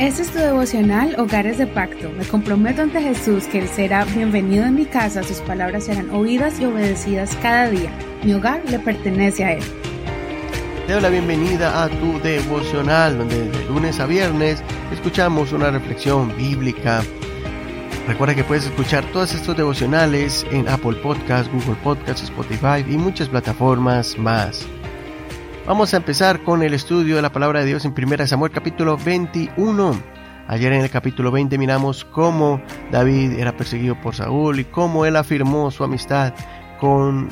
Este es tu devocional Hogares de Pacto. Me comprometo ante Jesús que Él será bienvenido en mi casa, sus palabras serán oídas y obedecidas cada día. Mi hogar le pertenece a Él. Te doy la bienvenida a tu devocional, donde de lunes a viernes escuchamos una reflexión bíblica. Recuerda que puedes escuchar todos estos devocionales en Apple Podcasts, Google Podcasts, Spotify y muchas plataformas más. Vamos a empezar con el estudio de la palabra de Dios en 1 Samuel capítulo 21. Ayer en el capítulo 20 miramos cómo David era perseguido por Saúl y cómo él afirmó su amistad con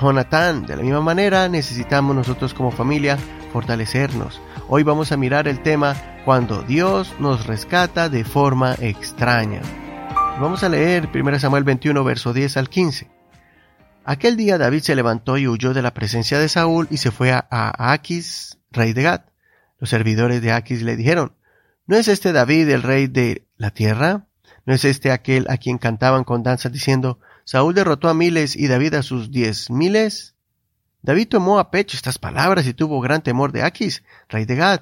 Jonatán. De la misma manera necesitamos nosotros como familia fortalecernos. Hoy vamos a mirar el tema cuando Dios nos rescata de forma extraña. Vamos a leer 1 Samuel 21 verso 10 al 15. Aquel día David se levantó y huyó de la presencia de Saúl y se fue a, Aquis, rey de Gad. Los servidores de Aquis le dijeron, ¿no es este David el rey de la tierra? ¿No es este aquel a quien cantaban con danzas diciendo, Saúl derrotó a miles y David a sus diez miles? David tomó a pecho estas palabras y tuvo gran temor de Aquis, rey de Gad.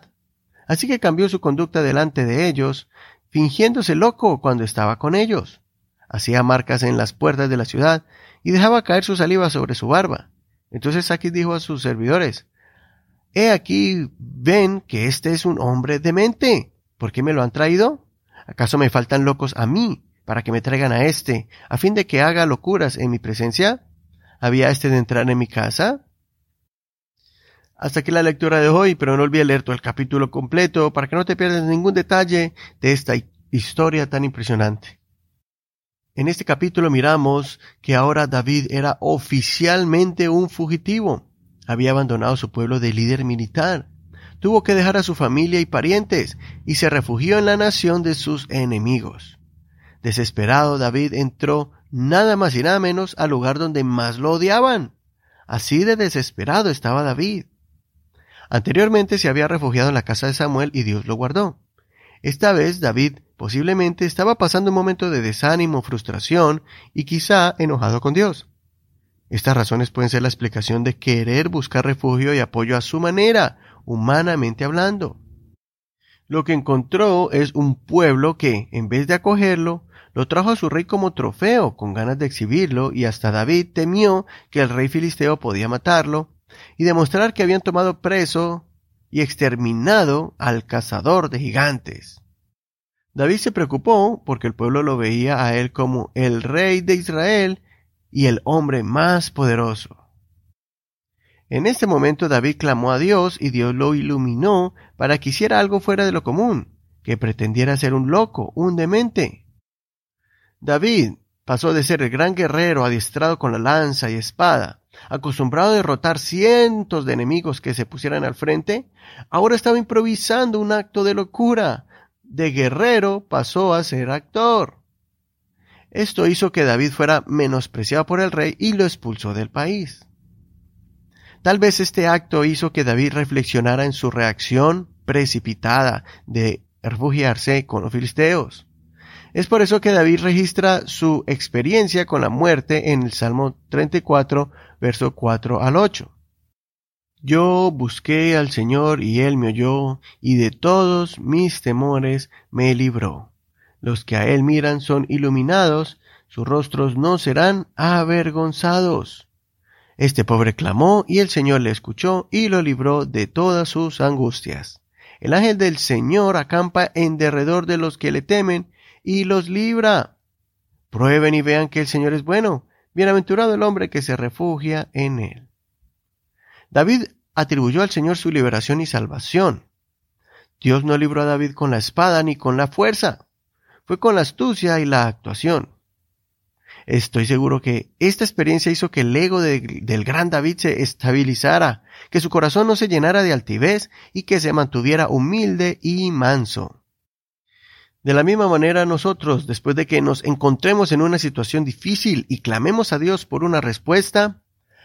Así que cambió su conducta delante de ellos, fingiéndose loco cuando estaba con ellos. Hacía marcas en las puertas de la ciudad y dejaba caer su saliva sobre su barba. Entonces Aquis dijo a sus servidores, He aquí, ven que este es un hombre demente. ¿Por qué me lo han traído? ¿Acaso me faltan locos a mí para que me traigan a este, a fin de que haga locuras en mi presencia? ¿Había este de entrar en mi casa? Hasta aquí la lectura de hoy, pero no olvides leer todo el capítulo completo para que no te pierdas ningún detalle de esta historia tan impresionante. En este capítulo miramos que ahora David era oficialmente un fugitivo. Había abandonado su pueblo de líder militar. Tuvo que dejar a su familia y parientes y se refugió en la nación de sus enemigos. Desesperado, David entró nada más y nada menos al lugar donde más lo odiaban. Así de desesperado estaba David. Anteriormente se había refugiado en la casa de Samuel y Dios lo guardó. Esta vez David Posiblemente estaba pasando un momento de desánimo, frustración y quizá enojado con Dios. Estas razones pueden ser la explicación de querer buscar refugio y apoyo a su manera, humanamente hablando. Lo que encontró es un pueblo que, en vez de acogerlo, lo trajo a su rey como trofeo, con ganas de exhibirlo, y hasta David temió que el rey filisteo podía matarlo, y demostrar que habían tomado preso y exterminado al cazador de gigantes. David se preocupó porque el pueblo lo veía a él como el rey de Israel y el hombre más poderoso. En este momento David clamó a Dios y Dios lo iluminó para que hiciera algo fuera de lo común, que pretendiera ser un loco, un demente. David pasó de ser el gran guerrero adiestrado con la lanza y espada, acostumbrado a derrotar cientos de enemigos que se pusieran al frente, ahora estaba improvisando un acto de locura, de guerrero pasó a ser actor. Esto hizo que David fuera menospreciado por el rey y lo expulsó del país. Tal vez este acto hizo que David reflexionara en su reacción precipitada de refugiarse con los filisteos. Es por eso que David registra su experiencia con la muerte en el Salmo 34, verso 4 al 8. Yo busqué al Señor y Él me oyó, y de todos mis temores me libró. Los que a Él miran son iluminados, sus rostros no serán avergonzados. Este pobre clamó, y el Señor le escuchó, y lo libró de todas sus angustias. El ángel del Señor acampa en derredor de los que le temen, y los libra. Prueben y vean que el Señor es bueno. Bienaventurado el hombre que se refugia en Él. David atribuyó al Señor su liberación y salvación. Dios no libró a David con la espada ni con la fuerza, fue con la astucia y la actuación. Estoy seguro que esta experiencia hizo que el ego del gran David se estabilizara, que su corazón no se llenara de altivez y que se mantuviera humilde y manso. De la misma manera nosotros, después de que nos encontremos en una situación difícil y clamemos a Dios por una respuesta,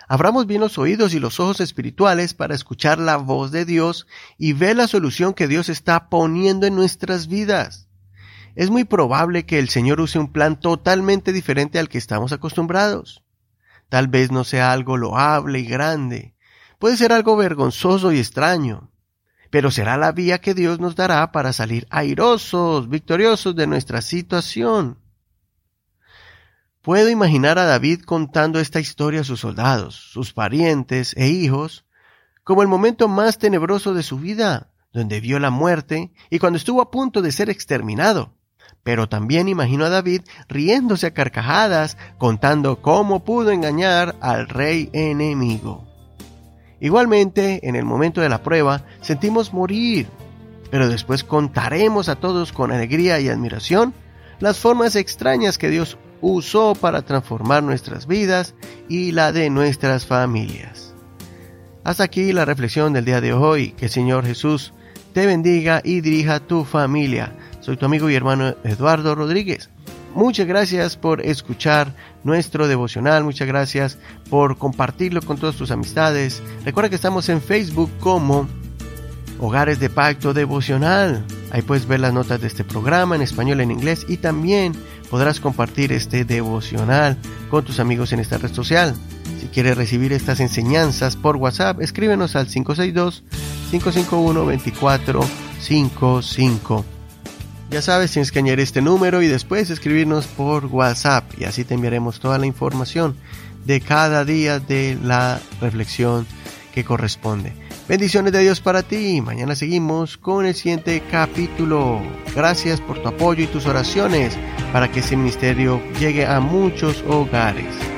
Abramos bien los oídos y los ojos espirituales para escuchar la voz de Dios y ver la solución que Dios está poniendo en nuestras vidas. Es muy probable que el Señor use un plan totalmente diferente al que estamos acostumbrados. Tal vez no sea algo loable y grande, puede ser algo vergonzoso y extraño. pero será la vía que Dios nos dará para salir airosos, victoriosos de nuestra situación. Puedo imaginar a David contando esta historia a sus soldados, sus parientes e hijos, como el momento más tenebroso de su vida, donde vio la muerte y cuando estuvo a punto de ser exterminado. Pero también imagino a David riéndose a carcajadas, contando cómo pudo engañar al rey enemigo. Igualmente, en el momento de la prueba, sentimos morir, pero después contaremos a todos con alegría y admiración las formas extrañas que Dios usó para transformar nuestras vidas y la de nuestras familias. Hasta aquí la reflexión del día de hoy. Que el Señor Jesús te bendiga y dirija tu familia. Soy tu amigo y hermano Eduardo Rodríguez. Muchas gracias por escuchar nuestro devocional, muchas gracias por compartirlo con todas tus amistades. Recuerda que estamos en Facebook como Hogares de Pacto Devocional. Ahí puedes ver las notas de este programa en español, en inglés y también podrás compartir este devocional con tus amigos en esta red social. Si quieres recibir estas enseñanzas por WhatsApp, escríbenos al 562-551-2455. Ya sabes, tienes que añadir este número y después escribirnos por WhatsApp y así te enviaremos toda la información de cada día de la reflexión que corresponde. Bendiciones de Dios para ti. Mañana seguimos con el siguiente capítulo. Gracias por tu apoyo y tus oraciones para que ese ministerio llegue a muchos hogares.